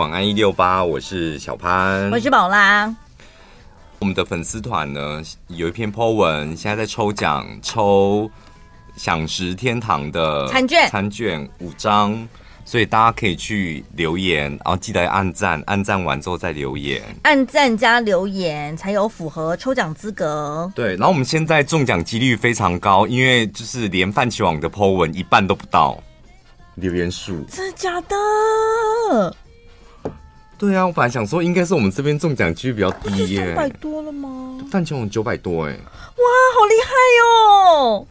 晚安一六八，我是小潘，我是宝拉。我们的粉丝团呢有一篇 po 文，现在在抽奖，抽享食天堂的餐券，餐券五张。所以大家可以去留言，然后记得按赞，按赞完之后再留言，按赞加留言才有符合抽奖资格。对，然后我们现在中奖几率非常高，因为就是连泛起网的 po 文一半都不到留言数，真的假的？对啊，我本来想说应该是我们这边中奖几率比较低耶，三百多了吗？泛青网九百多哎，哇，好厉害哦！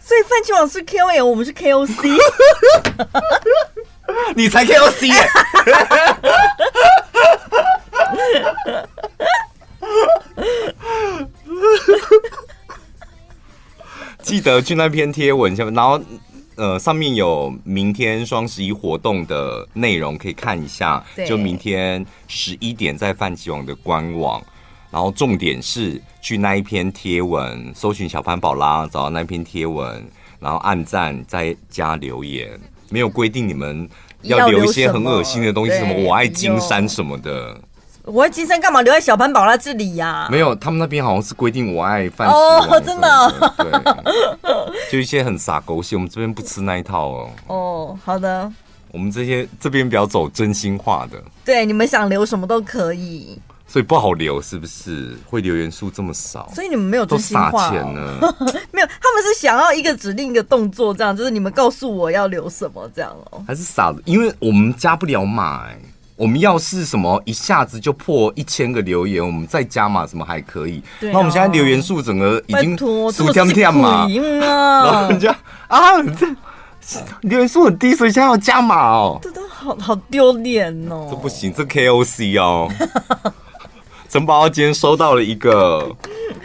所以泛青网是 KOL，我们是 KOC。你才 KOC 耶！记得去那篇贴文下面，然后呃，上面有明天双十一活动的内容可以看一下。就明天十一点在泛起网的官网，然后重点是。去那一篇贴文，搜寻小潘宝拉，找到那篇贴文，然后按赞，再加留言。没有规定你们要留一些很恶心的东西，什么我爱金山什么的。我爱金山干嘛留在小潘宝拉这里呀、啊？没有，他们那边好像是规定我爱饭哦，真的。对，就一些很傻狗血，我们这边不吃那一套哦。哦，好的。我们这些这边比较走真心话的。对，你们想留什么都可以。所以不好留，是不是？会留言数这么少，所以你们没有真心话？没有，他们是想要一个指令一个动作，这样就是你们告诉我要留什么这样哦。还是傻的？因为我们加不了码。我们要是什么一下子就破一千个留言，我们再加码什么还可以。啊、那我们现在留言数整个已经数天天嘛，然后人家啊，这留言数很低，所以现在要加码哦。这都好好丢脸哦。这不行，这 KOC 哦。陈宝今天收到了一个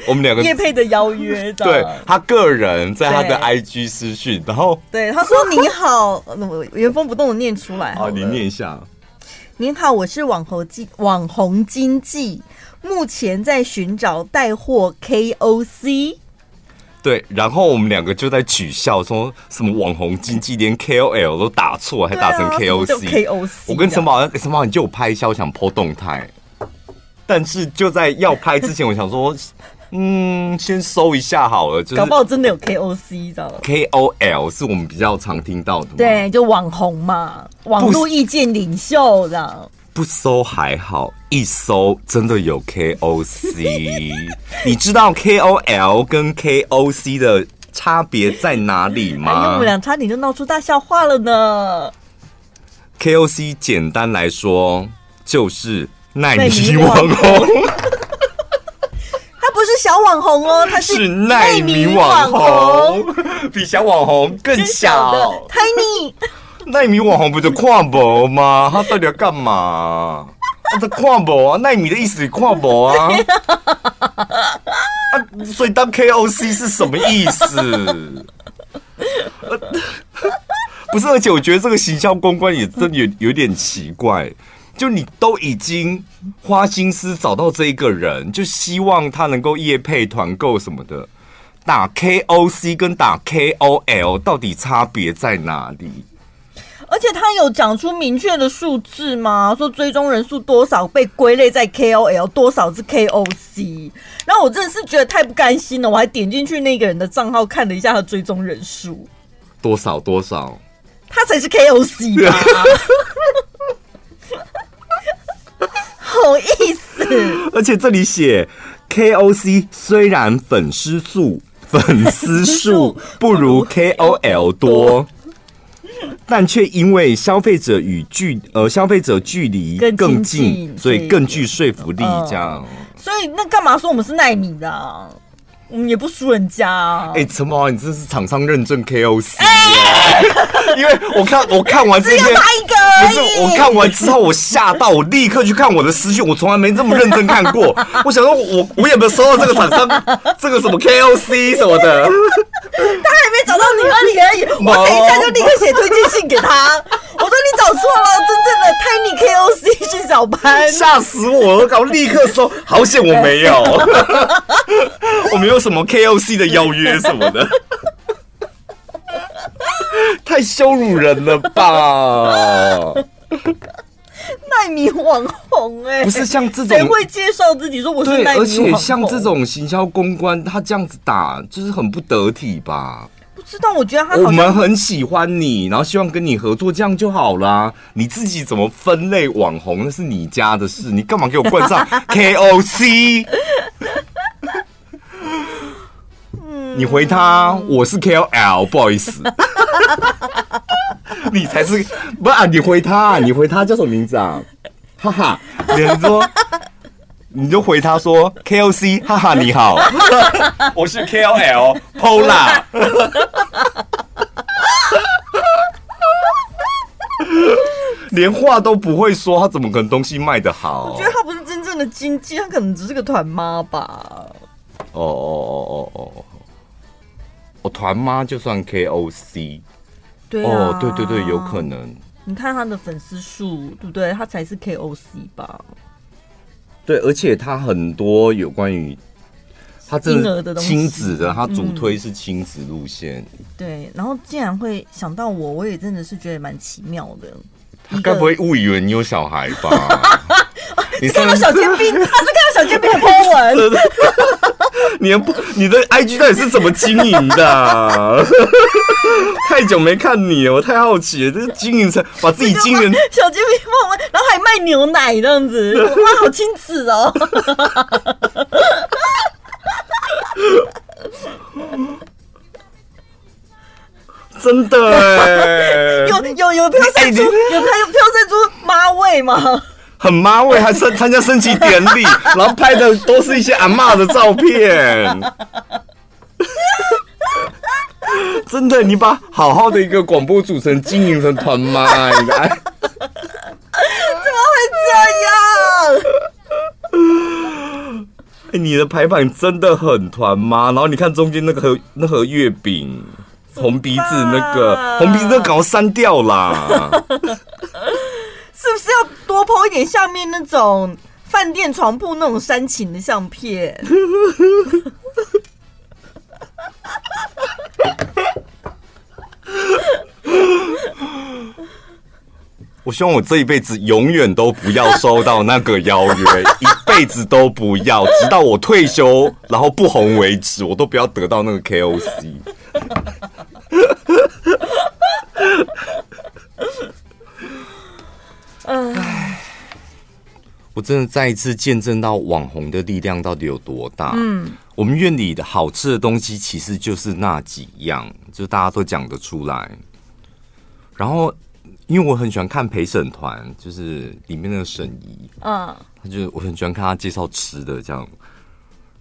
我们两个叶佩的邀约，对他个人在他的 IG 私讯，然后对他说：“你好，我原封不动的念出来。”好，你念一下。您好，我是网红经网红经济，目前在寻找带货 KOC。对，然后我们两个就在取笑，说什么网红经济连 KOL 都打错，还打成 KOC。KOC，我跟陈宝，陈宝你就拍一下，我想 po 动态。但是就在要拍之前，我想说，嗯，先搜一下好了。就是搞不好真的有 KOC，知道吗？KOL 是我们比较常听到的。对，就网红嘛，网络意见领袖这样。不搜还好，一搜真的有 KOC。你知道 KOL 跟 KOC 的差别在哪里吗？哎、我们俩差点就闹出大笑话了呢。KOC 简单来说就是。耐米网红，小网红哦，他是奈米网红，比小网红更小。Tiny，奈米网红不就跨博吗？他到底要干嘛？他在跨博啊，奈米的意思是跨博啊。啊，所以当 KOC 是什么意思？不是，而且我觉得这个行销公关也真有有点奇怪。就你都已经花心思找到这一个人，就希望他能够业配团购什么的。打 KOC 跟打 KOL 到底差别在哪里？而且他有讲出明确的数字吗？说追踪人数多少被归类在 KOL，多少是 KOC？然后我真的是觉得太不甘心了，我还点进去那个人的账号看了一下他追踪人数，多少多少，他才是 KOC 吧。好意思，而且这里写 KOC 虽然粉丝数粉丝数不如 KOL 多，但却因为消费者与距呃消费者距离更近，所以更具说服力。这样，所以那干嘛说我们是奈米的啊？我们也不输人家啊！哎、欸，陈宝，你这是厂商认证 KOC，、欸、因为我看我看完这些，只有他一个。不是，我看完之后我吓到，我立刻去看我的私讯，我从来没这么认真看过。我想说我，我我有没有收到这个厂商这个什么 KOC 什么的？他还没找到你而已而已，我等一下就立刻写推荐信给他。我说你找错了，真正的 Tiny KOC 是 小潘，吓死我了！我立刻说，好险我没有，我没有什么 KOC 的邀约什么的，太羞辱人了吧！奈米网红哎、欸，不是像这种谁会介绍自己说我是奈米网红？而且像这种行销公关，他这样子打就是很不得体吧？不知道，我觉得他我们很喜欢你，然后希望跟你合作，这样就好啦。你自己怎么分类网红，那是你家的事，你干嘛给我冠上 KOC？你回他，我是 KOL，不好意思。你才是不啊？你回他，你回他叫什么名字啊？哈哈，你说，你就回他说 KOC，哈哈，你好，我是 KOL Pola，连话都不会说，他怎么可能东西卖得好？我觉得他不是真正的经济，他可能只是个团妈吧。哦哦哦哦哦，我团妈就算 KOC。对啊、哦，对对对，有可能。你看他的粉丝数，对不对？他才是 KOC 吧？对，而且他很多有关于他这个亲子的，他主推是亲子路线、嗯。对，然后竟然会想到我，我也真的是觉得蛮奇妙的。他该不会误以为你有小孩吧？你看到小尖兵，他是看到小尖兵 的 po 文。你的你的 IG 到底是怎么经营的、啊？太久没看你了，我太好奇了。这是经营成把自己经营小尖兵 po 文，然后还卖牛奶这样子，哇，好亲子哦！真的哎，有有有飘散出，有它有飘散出妈味吗？很妈味，还参参加升旗典礼，然后拍的都是一些阿嬷的照片。真的，你把好好的一个广播主持人经营成团妈，你看，怎么会这样？哎，你的排版真的很团妈，然后你看中间那个盒那盒月饼，红鼻子那个红鼻子都搞删掉啦。是不是要多 po 一点下面那种饭店床铺那种煽情的相片？我希望我这一辈子永远都不要收到那个邀约，一辈子都不要，直到我退休然后不红为止，我都不要得到那个 KOC。我真的再一次见证到网红的力量到底有多大。嗯，我们院里的好吃的东西其实就是那几样，就大家都讲得出来。然后，因为我很喜欢看陪审团，就是里面那个沈怡，嗯，他就我很喜欢看他介绍吃的这样。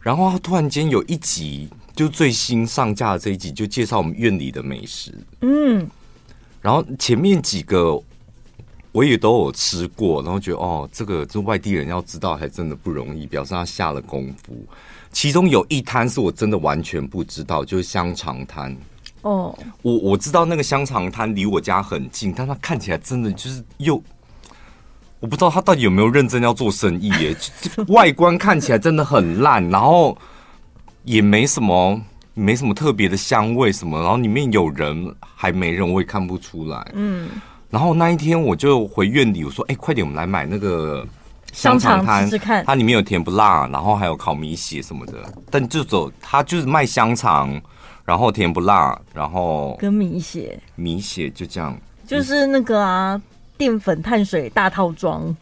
然后他突然间有一集，就最新上架的这一集，就介绍我们院里的美食。嗯，然后前面几个。我也都有吃过，然后觉得哦，这个这外地人要知道还真的不容易，表示他下了功夫。其中有一摊是我真的完全不知道，就是香肠摊。哦，我我知道那个香肠摊离我家很近，但它看起来真的就是又，我不知道他到底有没有认真要做生意耶。外观看起来真的很烂，然后也没什么没什么特别的香味什么，然后里面有人还没人，我也看不出来。嗯。然后那一天我就回院里，我说：“哎，快点，我们来买那个香肠摊，吃吃看。它里面有甜不辣，然后还有烤米血什么的。但就走，它就是卖香肠，然后甜不辣，然后跟米血，米血就这样，就是那个啊，淀粉碳水大套装。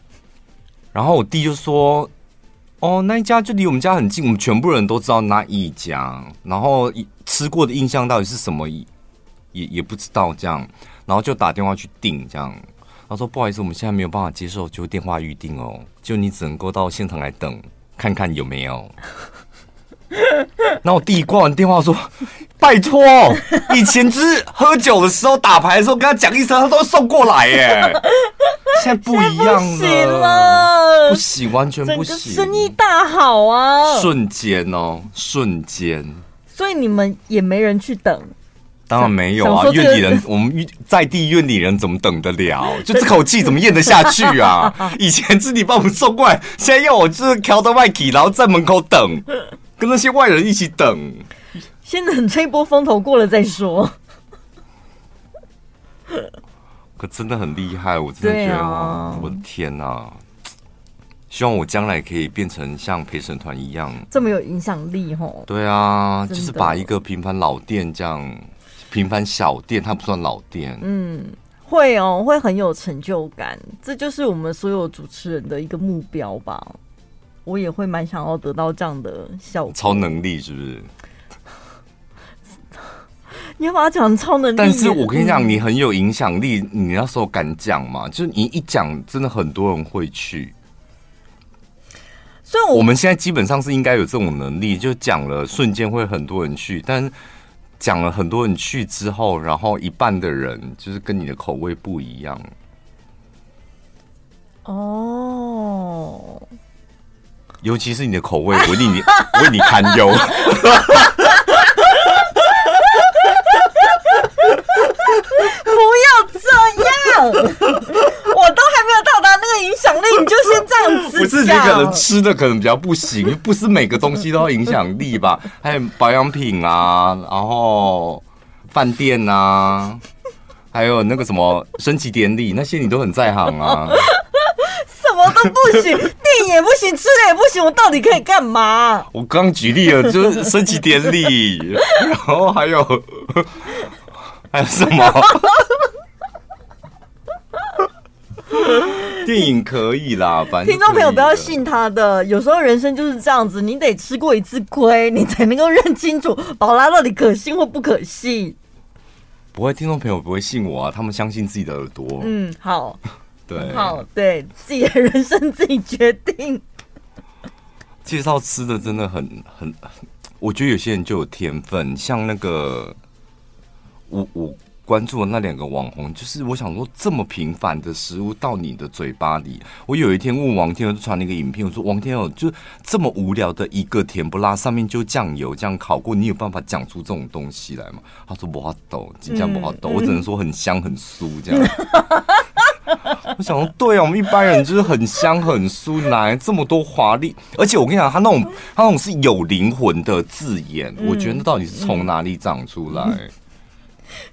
然后我弟就说：‘哦，那一家就离我们家很近，我们全部人都知道那一家。然后吃过的印象到底是什么，也也不知道这样。’然后就打电话去订，这样他说不好意思，我们现在没有办法接受，就电话预定哦，就你只能够到现场来等，看看有没有。那我弟挂完电话说，拜托，以前就是喝酒的时候打牌的时候跟他讲一声，他都会送过来耶。现在不一样了，不行了，不行，完全不行，生意大好啊，瞬间哦，瞬间。所以你们也没人去等。当然没有啊，院里人，我们在地院里人怎么等得了？就这口气怎么咽得下去啊？以前是你帮我们送过来，现在要我就是调到外企，然后在门口等，跟那些外人一起等。先等这一波风头过了再说。可真的很厉害，我真的觉得，啊、我的天哪、啊！希望我将来可以变成像陪审团一样这么有影响力吼。对啊，就是把一个平凡老店这样，平凡小店，它不算老店。嗯，会哦，会很有成就感。这就是我们所有主持人的一个目标吧。我也会蛮想要得到这样的效果。超能力是不是？你要把它讲超能力，但是我跟你讲，你很有影响力。你那时候敢讲吗？就是你一讲，真的很多人会去。所以我，我们现在基本上是应该有这种能力，就讲了瞬间会很多人去，但讲了很多人去之后，然后一半的人就是跟你的口味不一样。哦，尤其是你的口味，我令你 为你堪忧。不要这样，影响力，你就先这样子。不是你可能吃的可能比较不行，不是每个东西都要影响力吧？还有保养品啊，然后饭店啊，还有那个什么升旗典礼，那些你都很在行啊。什么都不行，电影也不行，吃的也不行，我到底可以干嘛？我刚举例了，就是升旗典礼，然后还有。还有什么？电影可以啦，反正听众朋友不要信他的。有时候人生就是这样子，你得吃过一次亏，你才能够认清楚宝拉到底可信或不可信。不会，听众朋友不会信我啊，他们相信自己的耳朵。嗯，好，对，好，对，自己的人生自己决定。介绍吃的真的很很，我觉得有些人就有天分，像那个。我我关注的那两个网红，就是我想说，这么平凡的食物到你的嘴巴里，我有一天问王天，就传了一个影片，我说王天哦，就这么无聊的一个甜不辣，上面就酱油这样烤过，你有办法讲出这种东西来吗？他说不好抖，真的不好抖，我只能说很香很酥这样。我想说，对啊，我们一般人就是很香很酥，哪来这么多华丽？而且我跟你讲，他那种他那种是有灵魂的字眼，我觉得到底是从哪里长出来？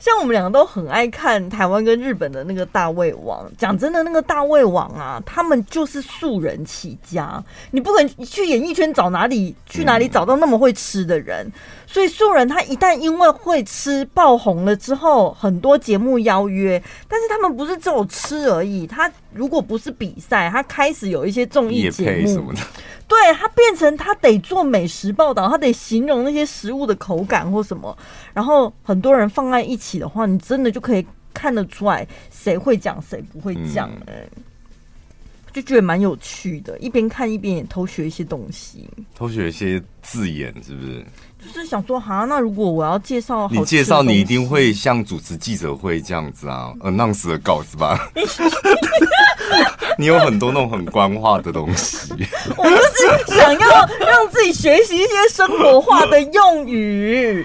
像我们两个都很爱看台湾跟日本的那个大胃王。讲真的，那个大胃王啊，他们就是素人起家，你不可能去演艺圈找哪里去哪里找到那么会吃的人。所以素人他一旦因为会吃爆红了之后，很多节目邀约，但是他们不是只有吃而已。他如果不是比赛，他开始有一些综艺节目什么的。对，他变成他得做美食报道，他得形容那些食物的口感或什么，然后很多人放在一起的话，你真的就可以看得出来谁会讲谁不会讲，哎、嗯，就觉得蛮有趣的，一边看一边也偷学一些东西，偷学一些字眼，是不是？就是想说，哈，那如果我要介绍，你介绍你一定会像主持记者会这样子啊，announce 的稿子吧？你有很多那种很官话的东西。我就是想要让自己学习一些生活化的用语。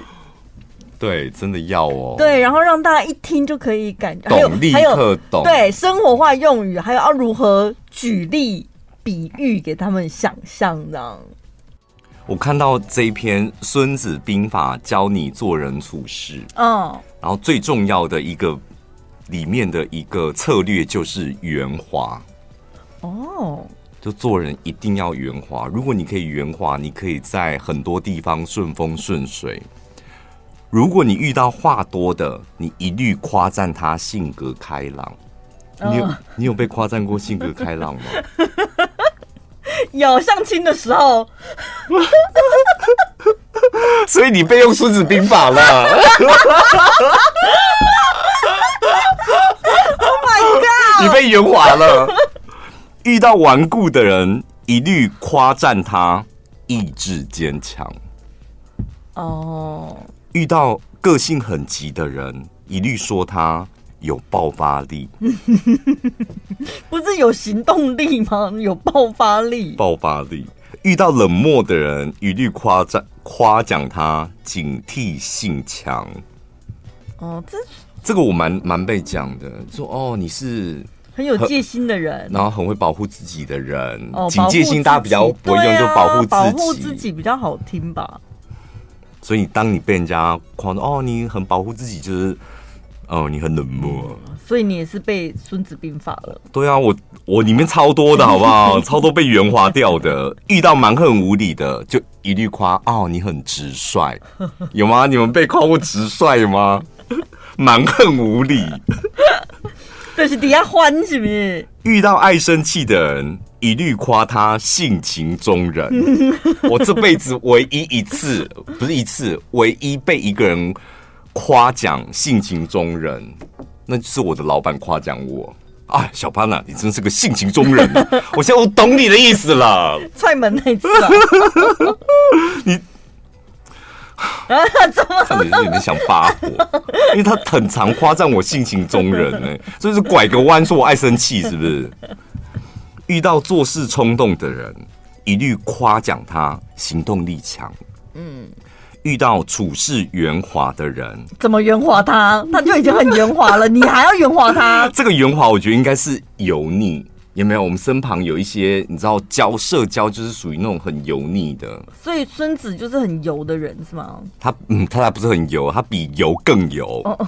对，真的要哦。对，然后让大家一听就可以感觉懂，立刻懂。对，生活化用语，还有要如何举例、比喻给他们想象这样。我看到这一篇《孙子兵法》教你做人处事，嗯，然后最重要的一个里面的一个策略就是圆滑，哦，就做人一定要圆滑。如果你可以圆滑，你可以在很多地方顺风顺水。如果你遇到话多的，你一律夸赞他性格开朗。你有你有被夸赞过性格开朗吗？有相亲的时候，所以你被用《孙子兵法》了。Oh my god！你被圆滑了。遇到顽固的人，一律夸赞他意志坚强。哦。Oh. 遇到个性很急的人，一律说他。有爆发力，不是有行动力吗？有爆发力，爆发力。遇到冷漠的人，一律夸赞夸奖他警惕性强。哦，这这个我蛮蛮被讲的，说哦，你是很有戒心的人，然后很会保护自己的人。哦，警戒心大家比较不会用，啊、就保护自己，保护自己比较好听吧。所以当你被人家夸哦，你很保护自己，就是。哦，你很冷漠，所以你也是被孙子兵法了。对啊，我我里面超多的好不好？超多被圆滑掉的，遇到蛮横无理的，就一律夸哦，你很直率，有吗？你们被夸过直率吗？蛮横无理，这是底下欢是不是？遇到爱生气的人，一律夸他性情中人。我这辈子唯一一次，不是一次，唯一被一个人。夸奖性情中人，那就是我的老板夸奖我。啊，小潘啊，你真是个性情中人。我现在我懂你的意思了。踹门那次啊，你啊，怎么？看你有点想发火，因为他很常夸赞我性情中人呢、欸，所以是拐个弯说我爱生气，是不是？遇到做事冲动的人，一律夸奖他行动力强。嗯。遇到处事圆滑的人，怎么圆滑他？他就已经很圆滑了，你还要圆滑他？这个圆滑，我觉得应该是油腻。有没有？我们身旁有一些，你知道，交社交就是属于那种很油腻的。所以孙子就是很油的人，是吗？他嗯，他还不是很油，他比油更油。哦，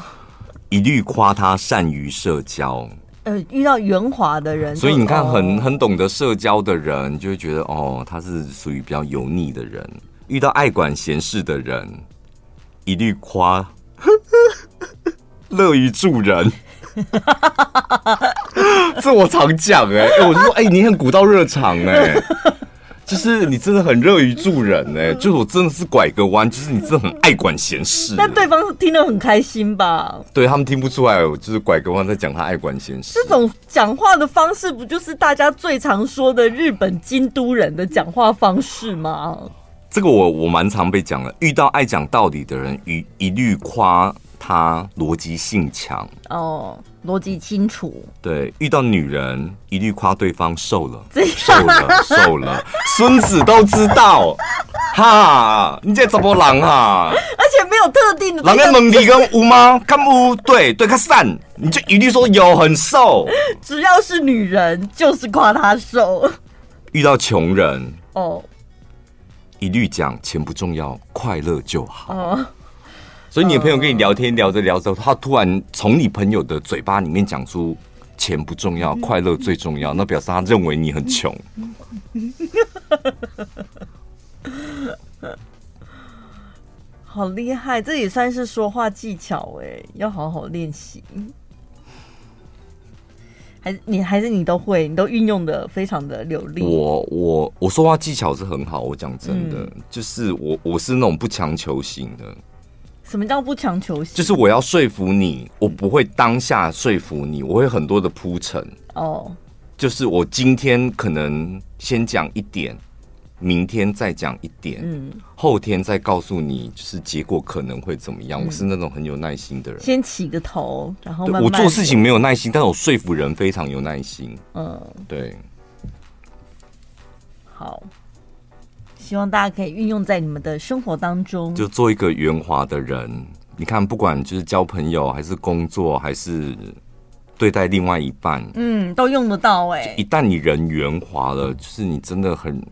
一律夸他善于社交。呃，遇到圆滑的人，所以你看很，很很懂得社交的人，就会觉得哦，他是属于比较油腻的人。遇到爱管闲事的人，一律夸 乐于助人。这我常讲哎、欸，我就说哎、欸，你很古道热肠哎，就是你真的很乐于助人哎、欸，就是我真的是拐个弯，就是你真的很爱管闲事。但对方听得很开心吧？对，他们听不出来，我就是拐个弯在讲他爱管闲事。这种讲话的方式，不就是大家最常说的日本京都人的讲话方式吗？这个我我蛮常被讲的，遇到爱讲道理的人，一一律夸他逻辑性强哦，逻辑清楚。对，遇到女人，一律夸对方瘦了，瘦了，瘦了。孙子都知道，哈，你这怎么狼啊？而且没有特定的，狼在蒙里跟乌吗？看乌，对对，看散，你就一律说有很瘦。只要是女人，就是夸他瘦。遇到穷人，哦。一律讲钱不重要，快乐就好。Uh, 所以你的朋友跟你聊天，聊着聊着，他突然从你朋友的嘴巴里面讲出钱不重要，快乐最重要，那表示他认为你很穷。好厉害，这也算是说话技巧哎，要好好练习。还是你还是你都会，你都运用的非常的流利。我我我说话技巧是很好，我讲真的，嗯、就是我我是那种不强求型的。什么叫不强求？就是我要说服你，我不会当下说服你，我会很多的铺陈。哦，就是我今天可能先讲一点。明天再讲一点，嗯，后天再告诉你，就是结果可能会怎么样。嗯、我是那种很有耐心的人，先起个头，然后慢慢我做事情没有耐心，但我说服人非常有耐心。嗯，对。好，希望大家可以运用在你们的生活当中，就做一个圆滑的人。你看，不管就是交朋友，还是工作，还是对待另外一半，嗯，都用得到哎、欸。一旦你人圆滑了，就是你真的很。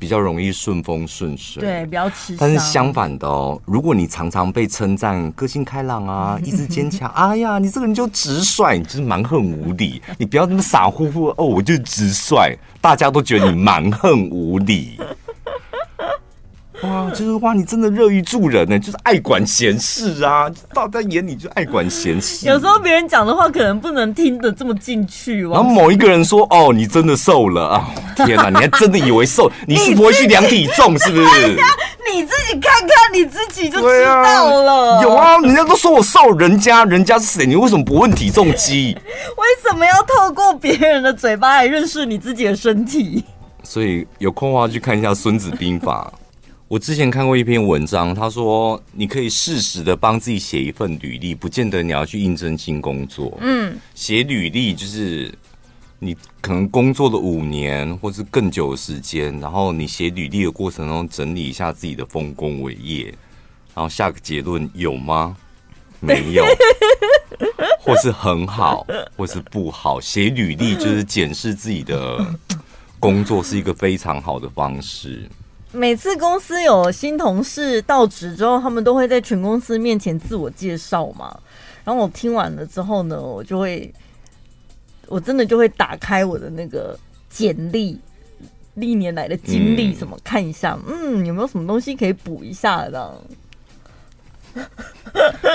比较容易顺风顺水，对，比较吃。但是相反的哦，如果你常常被称赞个性开朗啊，意志坚强，哎呀，你这个人就直率，你就是蛮横无理。你不要那么傻乎乎哦，我就直率，大家都觉得你蛮横无理。哇，就是哇，你真的乐于助人呢，就是爱管闲事啊，到他眼里就爱管闲事。有时候别人讲的话可能不能听得这么进去。然后某一个人说：“哦，你真的瘦了啊！”天哪，你还真的以为瘦？你是不会去量体重是不是？你自己看看你自己就知道了。啊有啊，人家都说我瘦，人家人家是谁？你为什么不问体重机？为什么要透过别人的嘴巴来认识你自己的身体？所以有空的话去看一下《孙子兵法》。我之前看过一篇文章，他说你可以适时的帮自己写一份履历，不见得你要去应征新工作。嗯，写履历就是你可能工作了五年或是更久的时间，然后你写履历的过程中整理一下自己的丰功伟业，然后下个结论有吗？没有，或是很好，或是不好。写履历就是检视自己的工作，是一个非常好的方式。每次公司有新同事到职之后，他们都会在全公司面前自我介绍嘛。然后我听完了之后呢，我就会，我真的就会打开我的那个简历，历年来的经历什么、嗯、看一下，嗯，有没有什么东西可以补一下的？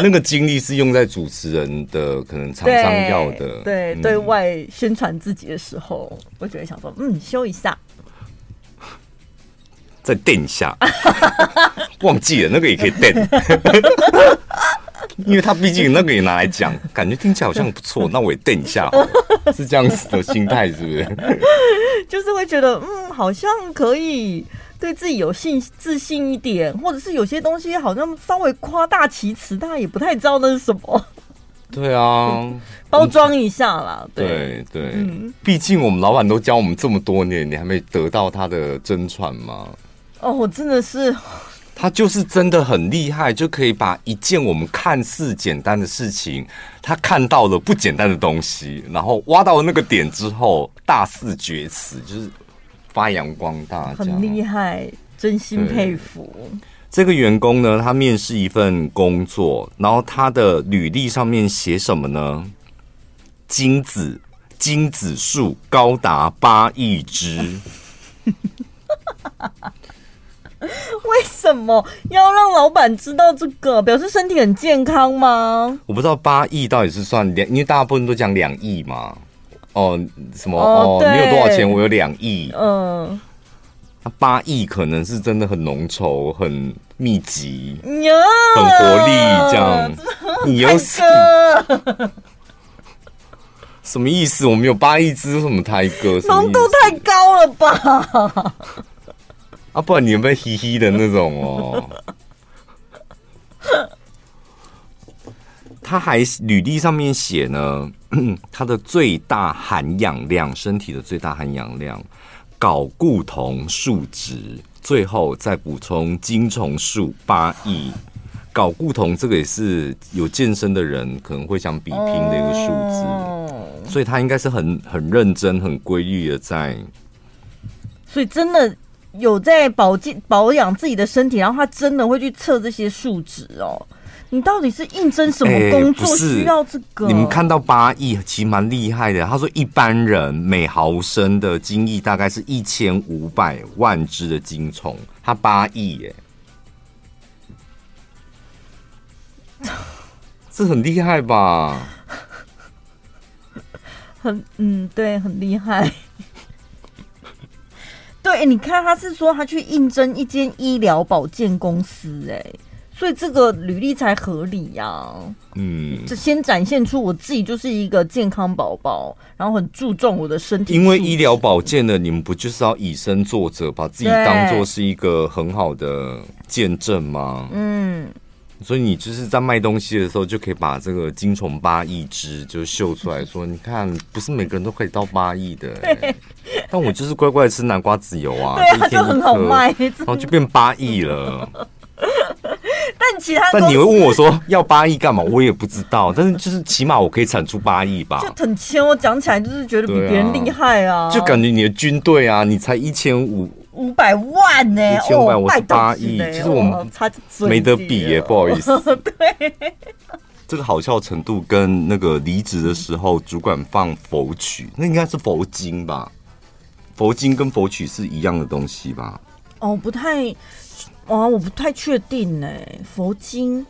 那个经历是用在主持人的可能厂商要的，对，对，嗯、对外宣传自己的时候，我就会想说，嗯，修一下。再垫一下，忘记了那个也可以垫，因为他毕竟那个也拿来讲，感觉听起来好像不错，那我也垫一下，是这样子的心态，是不是？就是会觉得，嗯，好像可以对自己有信自信一点，或者是有些东西好像稍微夸大其词，大家也不太知道那是什么。对啊，包装一下啦。对对，毕竟我们老板都教我们这么多年，你还没得到他的真传吗？哦，我真的是，他就是真的很厉害，就可以把一件我们看似简单的事情，他看到了不简单的东西，然后挖到了那个点之后，大肆厥词，就是发扬光大，很厉害，真心佩服。这个员工呢，他面试一份工作，然后他的履历上面写什么呢？精子精子数高达八亿只。为什么要让老板知道这个？表示身体很健康吗？我不知道八亿到底是算两，因为大部分都讲两亿嘛。哦，什么？哦，哦你有多少钱？我有两亿。嗯，那八亿可能是真的很浓稠、很密集、呀很活力这样。你又是 什么意思？我们有八亿只什么胎哥？浓度太高了吧？啊，不然你有没有嘻嘻的那种哦？他还履历上面写呢，他的最大含氧量，身体的最大含氧量，睾固酮数值，最后再补充精虫数八亿。睾固酮这个也是有健身的人可能会想比拼的一个数字，所以他应该是很很认真、很规律的在。所以真的。有在保健保养自己的身体，然后他真的会去测这些数值哦。你到底是应征什么工作需要这个？你们看到八亿其实蛮厉害的。他说一般人每毫升的精液大概是一千五百万只的精虫，他八亿耶，这很厉害吧？很嗯，对，很厉害。对，你看他是说他去应征一间医疗保健公司，哎，所以这个履历才合理呀、啊。嗯，这先展现出我自己就是一个健康宝宝，然后很注重我的身体。因为医疗保健的，你们不就是要以身作则，把自己当做是一个很好的见证吗？嗯。所以你就是在卖东西的时候，就可以把这个精虫八亿只就秀出来说，你看，不是每个人都可以到八亿的。但我就是乖乖吃南瓜籽油啊，对啊，就很好卖，然后就变八亿了。但其他，但你会问我说要八亿干嘛？我也不知道。但是就是起码我可以产出八亿吧。就很谦，我讲起来就是觉得比别人厉害啊。就感觉你的军队啊，你才一千五。五百万呢、欸？一千五百，我是八亿，其实我们没得比耶，不好意思。对，这个好笑程度跟那个离职的时候主管放佛曲，那应该是佛经吧？佛经跟佛曲是一样的东西吧？哦，不太，哦，我不太确定呢。佛经。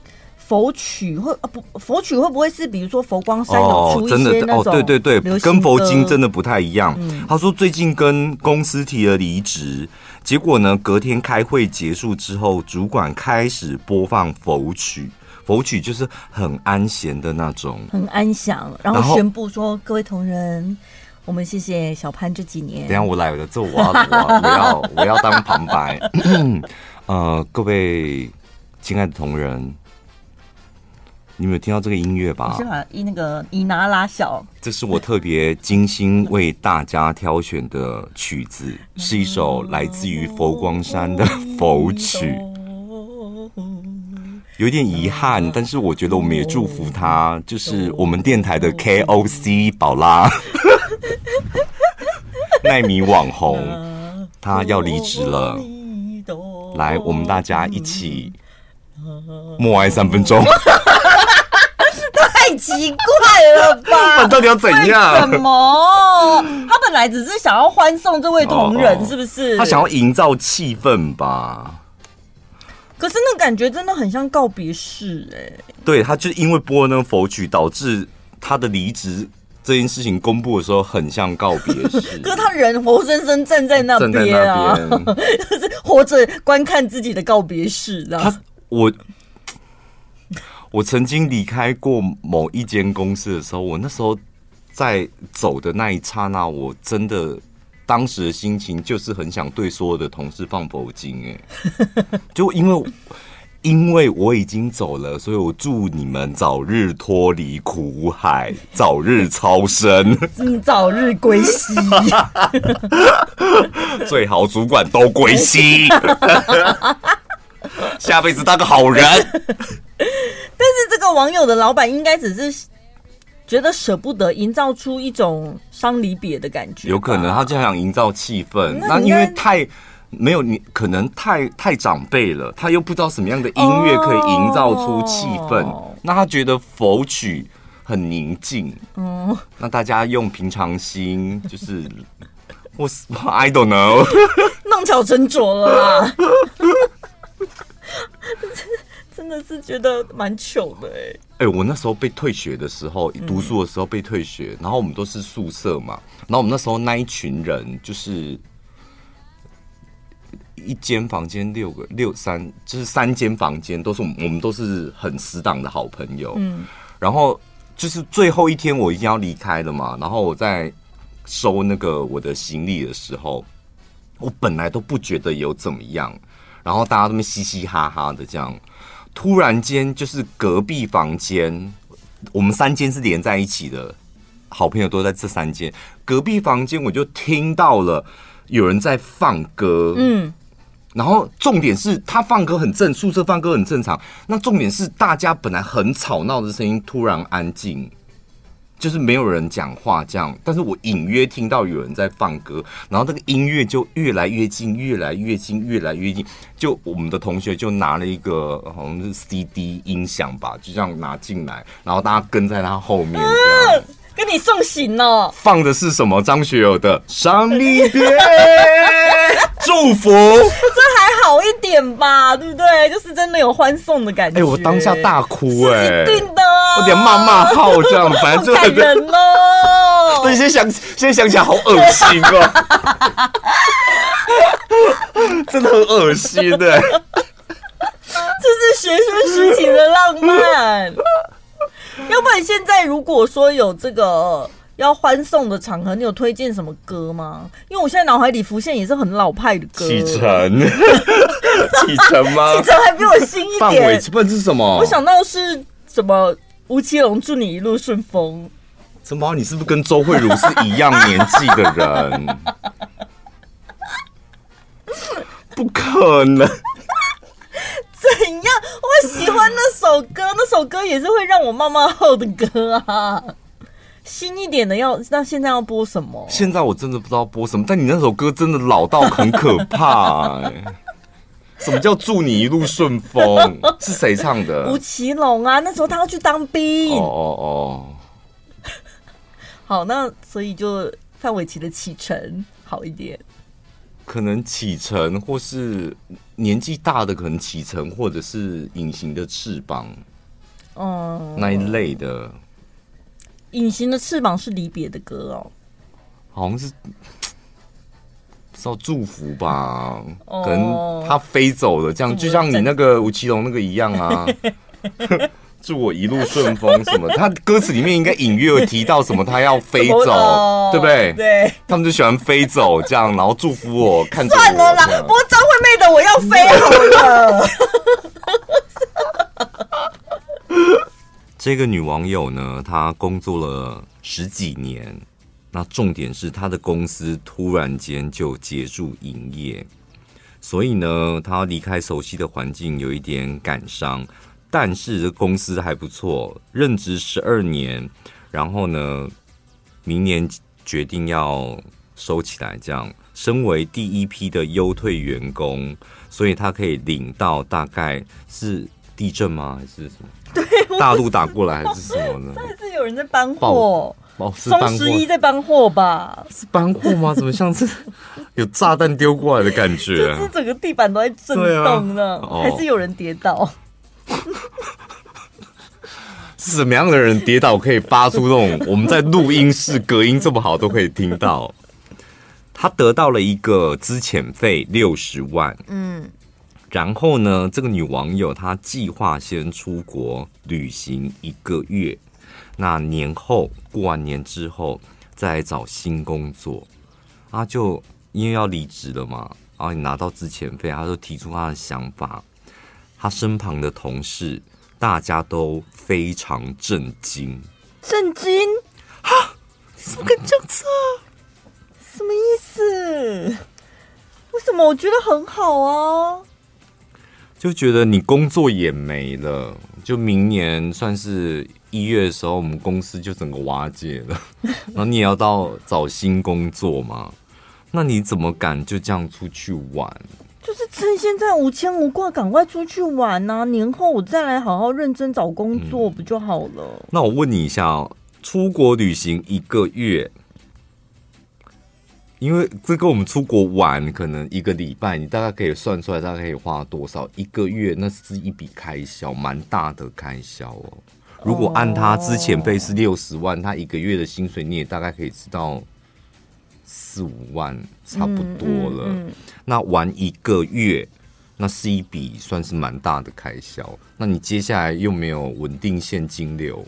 佛曲会啊不，佛曲会不会是比如说佛光山有出一些那种哦，对对对，跟佛经真的不太一样。嗯、他说最近跟公司提了离职，结果呢隔天开会结束之后，主管开始播放佛曲，佛曲就是很安闲的那种，很安详，然后宣布说各位同仁，我们谢谢小潘这几年。等下我来了，这我要我要我要，我要当旁白。呃，各位亲爱的同仁。你没有听到这个音乐吧？我先把一那个伊拿拉小。这是我特别精心为大家挑选的曲子，是一首来自于佛光山的佛曲。有点遗憾，但是我觉得我们也祝福他，就是我们电台的 KOC 宝拉，奈米网红，他要离职了。来，我们大家一起默哀三分钟。奇怪了吧？那到底要怎样？什么？他本来只是想要欢送这位同仁，哦、是不是？他想要营造气氛吧？可是那感觉真的很像告别式哎、欸。对，他就因为播了那个佛曲，导致他的离职这件事情公布的时候，很像告别式。可是他人活生生站在那边啊，就是活着观看自己的告别式。他我我曾经离开过某一间公司的时候，我那时候在走的那一刹那，我真的。当时的心情就是很想对所有的同事放佛经，哎，就因为因为我已经走了，所以我祝你们早日脱离苦海，早日超生，嗯，早日归西，最好主管都归西，下辈子当个好人。但是这个网友的老板应该只是。觉得舍不得，营造出一种伤离别的感觉。有可能他就想营造气氛，那因为太没有你，可能太太长辈了，他又不知道什么样的音乐可以营造出气氛。Oh. 那他觉得佛曲很宁静，嗯，oh. 那大家用平常心，就是 我 I don't know，弄巧成拙了啦。真的是觉得蛮糗的哎、欸！哎、欸，我那时候被退学的时候，读书的时候被退学，嗯、然后我们都是宿舍嘛，然后我们那时候那一群人就是一间房间六个六三，就是三间房间都是我们，我们都是很死党的好朋友。嗯，然后就是最后一天我已经要离开了嘛，然后我在收那个我的行李的时候，我本来都不觉得有怎么样，然后大家都嘻嘻哈哈的这样。突然间，就是隔壁房间，我们三间是连在一起的，好朋友都在这三间。隔壁房间，我就听到了有人在放歌，嗯，然后重点是他放歌很正，宿舍放歌很正常。那重点是大家本来很吵闹的声音突然安静。就是没有人讲话这样，但是我隐约听到有人在放歌，然后那个音乐就越来越近，越来越近，越来越近。就我们的同学就拿了一个好像是 CD 音响吧，就这样拿进来，然后大家跟在他后面这样。跟你送行哦，放的是什么？张学友的《伤离别》，祝福，这还好一点吧，对不对？就是真的有欢送的感觉。哎、欸，我当下大哭、欸，哎，一定的、啊，我点骂骂号这样，反正就感人哦。对，现在想，现在想起来好恶心哦，真的很恶心的。这是学生时期的浪漫。要不然现在如果说有这个要欢送的场合，你有推荐什么歌吗？因为我现在脑海里浮现也是很老派的歌，启程，启程吗？启程还比我新一点。范玮琪是什么？我想到是什么？吴奇隆祝你一路顺风。怎么？你是不是跟周慧茹是一样年纪的人？不可能。怎样？我喜欢那首歌，那首歌也是会让我骂骂后的歌啊。新一点的要，那现在要播什么？现在我真的不知道播什么，但你那首歌真的老到很可怕。什么叫祝你一路顺风？是谁唱的？吴奇隆啊，那时候他要去当兵。哦哦哦。好，那所以就范玮琪的启程好一点。可能启程，或是年纪大的可能启程，或者是隐形的翅膀，哦，那一类的。隐形的翅膀是离别的歌哦，好像是，不知道祝福吧？哦、可能他飞走了，这样就像你那个吴奇隆那个一样啊。祝我一路顺风什么？他歌词里面应该隐约有提到什么？他要飞走，对不对？对，他们就喜欢飞走这样，然后祝福我。看算了啦，不过张惠妹的我要飞好了。这个女网友呢，她工作了十几年，那重点是她的公司突然间就结束营业，所以呢，她离开熟悉的环境，有一点感伤。但是公司还不错，任职十二年，然后呢，明年决定要收起来，这样，身为第一批的优退员工，所以他可以领到大概是地震吗？还是什么？对，大陆打过来还是什么呢？上次有人在搬货，双十一在搬货吧？是搬货吗？怎么像是有炸弹丢过来的感觉、是整个地板都在震动呢，啊哦、还是有人跌倒？是什么样的人跌倒可以发出这种我们在录音室隔音这么好都可以听到？他得到了一个资遣费六十万，嗯。然后呢，这个女网友她计划先出国旅行一个月，那年后过完年之后再找新工作。啊，就因为要离职了嘛，然后你拿到资遣费，她就提出她的想法。她身旁的同事大家都非常震惊，震惊啊！你怎么敢这样子啊？什么意思？为什么？我觉得很好啊。就觉得你工作也没了，就明年算是一月的时候，我们公司就整个瓦解了。然后你也要到找新工作嘛？那你怎么敢就这样出去玩？就是趁现在无牵无挂，赶快出去玩啊！年后我再来好好认真找工作不就好了？嗯，那我问你一下哦，出国旅行一个月。因为这跟我们出国玩，可能一个礼拜，你大概可以算出来，大概可以花多少？一个月那是一笔开销，蛮大的开销哦。如果按他之前费是六十万，他一个月的薪水你也大概可以知道四五万，差不多了。嗯嗯嗯、那玩一个月，那是一笔算是蛮大的开销。那你接下来又没有稳定现金流？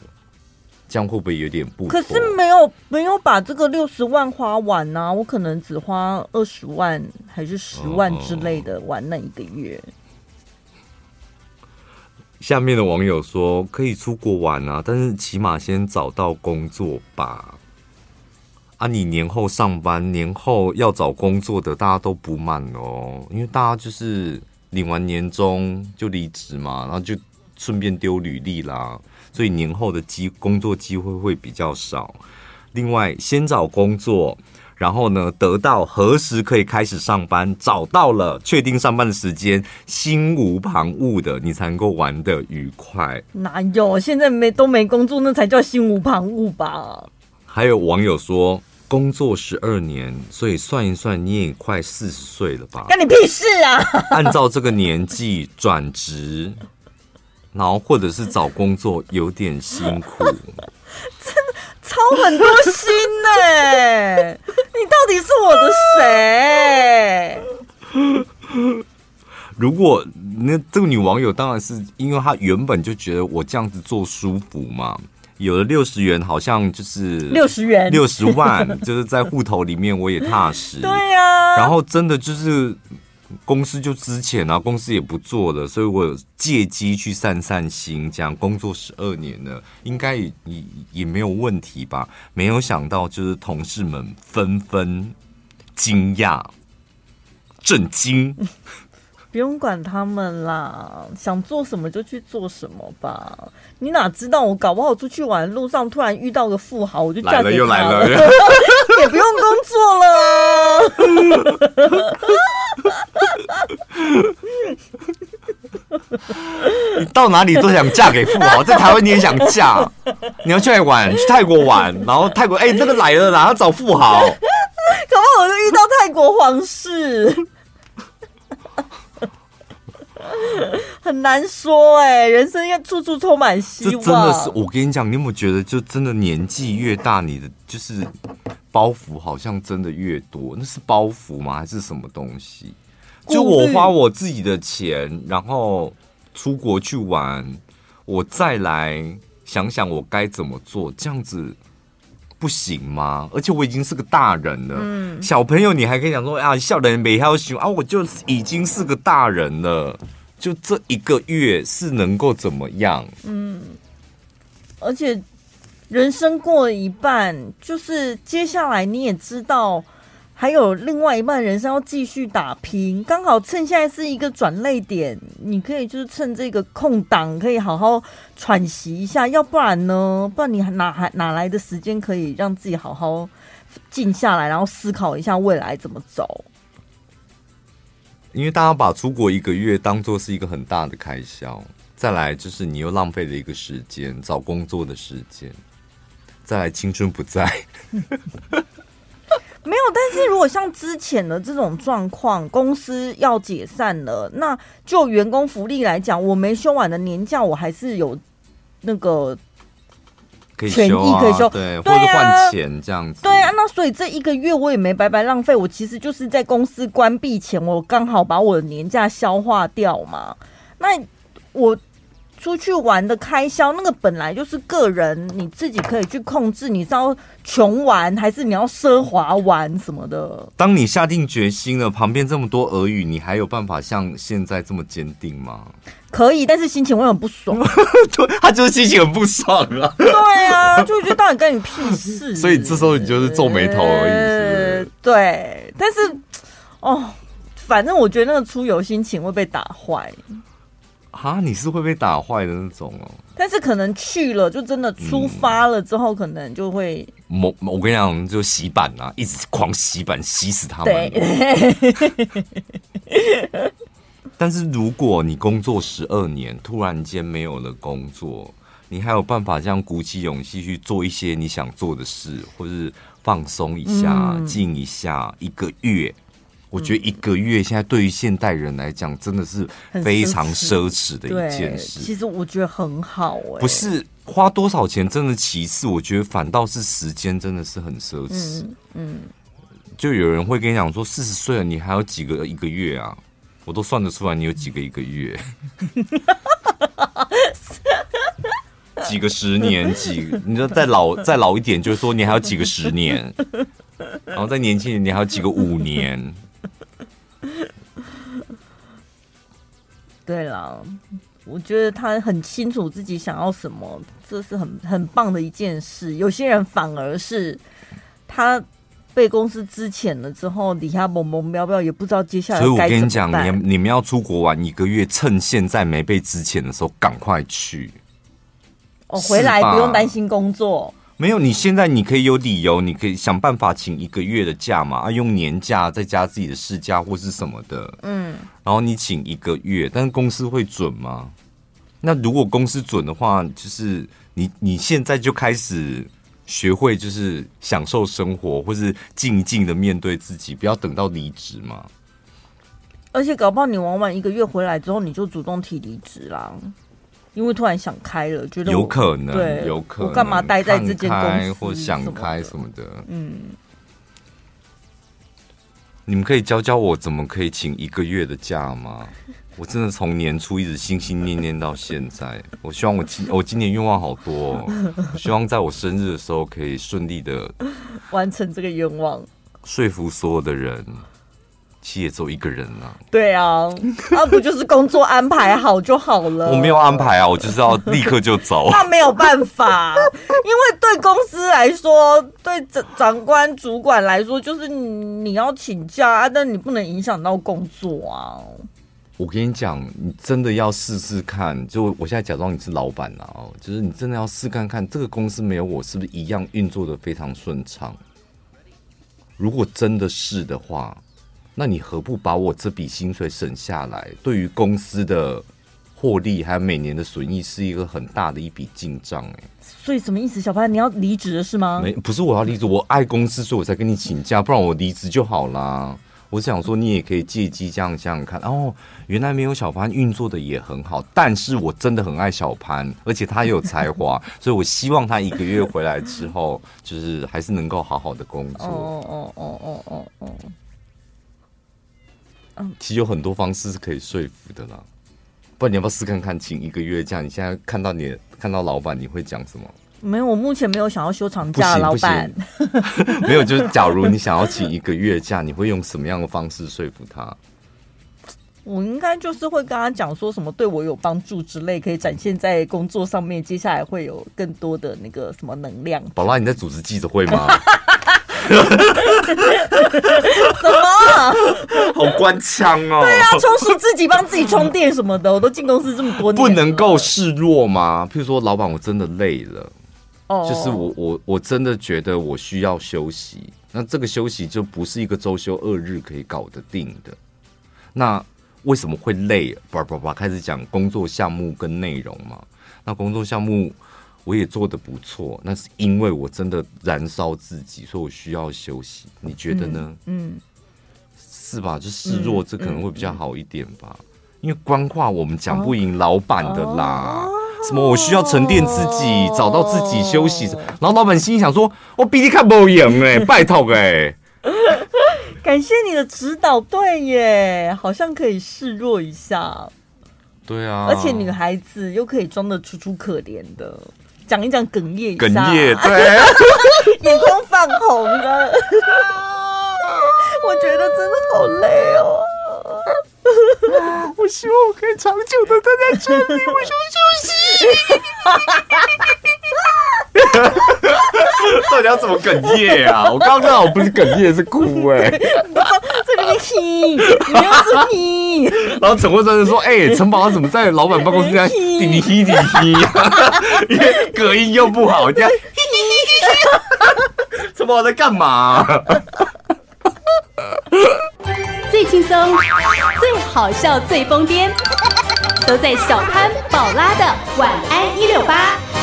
这样会不会有点不？可是没有没有把这个六十万花完呢、啊？我可能只花二十万还是十万之类的玩那一个月。下面的网友说可以出国玩啊，但是起码先找到工作吧。啊，你年后上班，年后要找工作的大家都不慢哦，因为大家就是领完年终就离职嘛，然后就顺便丢履历啦。所以年后的机工作机会会比较少。另外，先找工作，然后呢，得到何时可以开始上班，找到了确定上班的时间，心无旁骛的，你才能够玩得愉快。哪有？现在没都没工作，那才叫心无旁骛吧？还有网友说，工作十二年，所以算一算，你也快四十岁了吧？干你屁事啊！按照这个年纪转职。然后或者是找工作有点辛苦，真的操很多心呢。你到底是我的谁？如果那这个女网友当然是因为她原本就觉得我这样子做舒服嘛，有了六十元好像就是六十元六十万，就是在户头里面我也踏实。对呀、啊，然后真的就是。公司就之前啊，公司也不做了，所以我借机去散散心。这样工作十二年了，应该也也也没有问题吧？没有想到，就是同事们纷纷惊讶、震惊。不用管他们啦，想做什么就去做什么吧。你哪知道我搞不好出去玩路上突然遇到个富豪，我就嫁给他了。又来了，也不用工作了。你到哪里都想嫁给富豪，在台湾你也想嫁，你要去哪玩？去泰国玩，然后泰国哎、欸，那个来了啦，要找富豪，搞不好我就遇到泰国皇室。很难说哎、欸，人生要处处充满希望。这真的是，我跟你讲，你有没有觉得，就真的年纪越大，你的就是包袱好像真的越多？那是包袱吗？还是什么东西？就我花我自己的钱，然后出国去玩，我再来想想我该怎么做，这样子。不行吗？而且我已经是个大人了。嗯，小朋友你还可以讲说啊，笑人没要求啊，我就已经是个大人了。就这一个月是能够怎么样？嗯，而且人生过了一半，就是接下来你也知道。还有另外一半人生要继续打拼，刚好趁现在是一个转捩点，你可以就是趁这个空档，可以好好喘息一下。要不然呢？不然你哪还哪来的时间可以让自己好好静下来，然后思考一下未来怎么走？因为大家把出国一个月当做是一个很大的开销，再来就是你又浪费了一个时间，找工作的时间，再来青春不在。没有，但是如果像之前的这种状况，公司要解散了，那就员工福利来讲，我没休完的年假，我还是有那个权益可以休，对，或者换钱这样子。对啊，那所以这一个月我也没白白浪费，我其实就是在公司关闭前，我刚好把我的年假消化掉嘛。那我出去玩的开销，那个本来就是个人你自己可以去控制，你是要穷玩还是你要奢华玩什么的？当你下定决心了，旁边这么多俄语，你还有办法像现在这么坚定吗？可以，但是心情会很不爽。对，他就是心情很不爽啊。对啊，就觉得到底跟你屁事。所以这时候你就是皱眉头而已是是。对，但是哦，反正我觉得那个出游心情会被打坏。啊，你是会被打坏的那种哦。但是可能去了，就真的出发了之后，可能就会……某、嗯、我跟你讲，就洗板啊，一直狂洗板，洗死他们。对。但是如果你工作十二年，突然间没有了工作，你还有办法这样鼓起勇气去做一些你想做的事，或是放松一下、静、嗯、一下，一个月。我觉得一个月现在对于现代人来讲，真的是非常奢侈的一件事。其实我觉得很好哎、欸，不是花多少钱真的其次，我觉得反倒是时间真的是很奢侈。嗯，嗯，就有人会跟你讲说，四十岁了你还有几个一个月啊？我都算得出来，你有几个一个月？几个十年？几个？你说再老再老一点，就是说你还有几个十年？然后再年轻点，你还有几个五年？对了，我觉得他很清楚自己想要什么，这是很很棒的一件事。有些人反而是他被公司支遣了之后，底下懵懵喵喵，也不知道接下来。所以我跟你讲，你你们要出国玩一个月，趁现在没被支遣的时候，赶快去。哦，回来不用担心工作。没有，你现在你可以有理由，你可以想办法请一个月的假嘛，啊，用年假再加自己的事假或是什么的，嗯，然后你请一个月，但是公司会准吗？那如果公司准的话，就是你你现在就开始学会就是享受生活，或是静静的面对自己，不要等到离职嘛。而且搞不好你玩完一个月回来之后，你就主动提离职啦。因为突然想开了，觉得有可能，对，有可能。我干嘛待在这间公司？或想开什么的？嗯，你们可以教教我怎么可以请一个月的假吗？我真的从年初一直心心念念到现在。我希望我今我今年愿望好多哦，我希望在我生日的时候可以顺利的完成这个愿望，说服所有的人。其实也只有一个人啊，对啊，那、啊、不就是工作安排好就好了？我没有安排啊，我就是要立刻就走。那没有办法，因为对公司来说，对长长官、主管来说，就是你要请假啊，但你不能影响到工作啊。我跟你讲，你真的要试试看。就我现在假装你是老板啊哦，就是你真的要试看看，这个公司没有我，是不是一样运作的非常顺畅？如果真的是的话。那你何不把我这笔薪水省下来？对于公司的获利还有每年的损益，是一个很大的一笔进账哎。所以什么意思，小潘？你要离职是吗？没，不是我要离职，我爱公司，所以我才跟你请假，不然我离职就好啦。我想说，你也可以借机这样想想看哦，原来没有小潘运作的也很好，但是我真的很爱小潘，而且他也有才华，所以我希望他一个月回来之后，就是还是能够好好的工作。哦哦哦哦哦哦。其实有很多方式是可以说服的啦，不然你要不要试看看，请一个月假？你现在看到你看到老板，你会讲什么？没有，我目前没有想要休长假，老板。没有，就是假如你想要请一个月假，你会用什么样的方式说服他？我应该就是会跟他讲说什么对我有帮助之类，可以展现在工作上面，接下来会有更多的那个什么能量。宝拉，你在组织记者会吗？什么？好官腔哦！对啊，充实自己，帮自己充电什么的，我都进公司这么多年，不能够示弱吗？譬如说，老板，我真的累了，哦，就是我我我真的觉得我需要休息。那这个休息就不是一个周休二日可以搞得定的。那为什么会累？叭叭叭，开始讲工作项目跟内容嘛。那工作项目我也做的不错，那是因为我真的燃烧自己，所以我需要休息。你觉得呢？嗯，嗯是吧？就示弱，这可能会比较好一点吧。嗯嗯、因为官话我们讲不赢老板的啦。哦、什么？我需要沉淀自己，找到自己休息。然后老板心里想说：“我比你看不赢哎，拜托哎、欸。”感谢你的指导，对耶，好像可以示弱一下。对啊，而且女孩子又可以装的楚楚可怜的，讲一讲哽咽一下，哽咽，对，眼眶泛红的，我觉得真的好累哦。我希望我可以长久的待在这里，我需要休息。到底要怎么哽咽啊？我刚刚好不是哽咽，是哭哎、欸。这里面嘿，你又是嘿。然后陈慧珊就说：“哎、欸，陈宝他怎么在老板办公室这样滴滴滴滴滴？因为隔音又不好，这样。陈宝在干嘛？最轻松、最好笑、最疯癫，都在小潘宝拉的晚安一六八。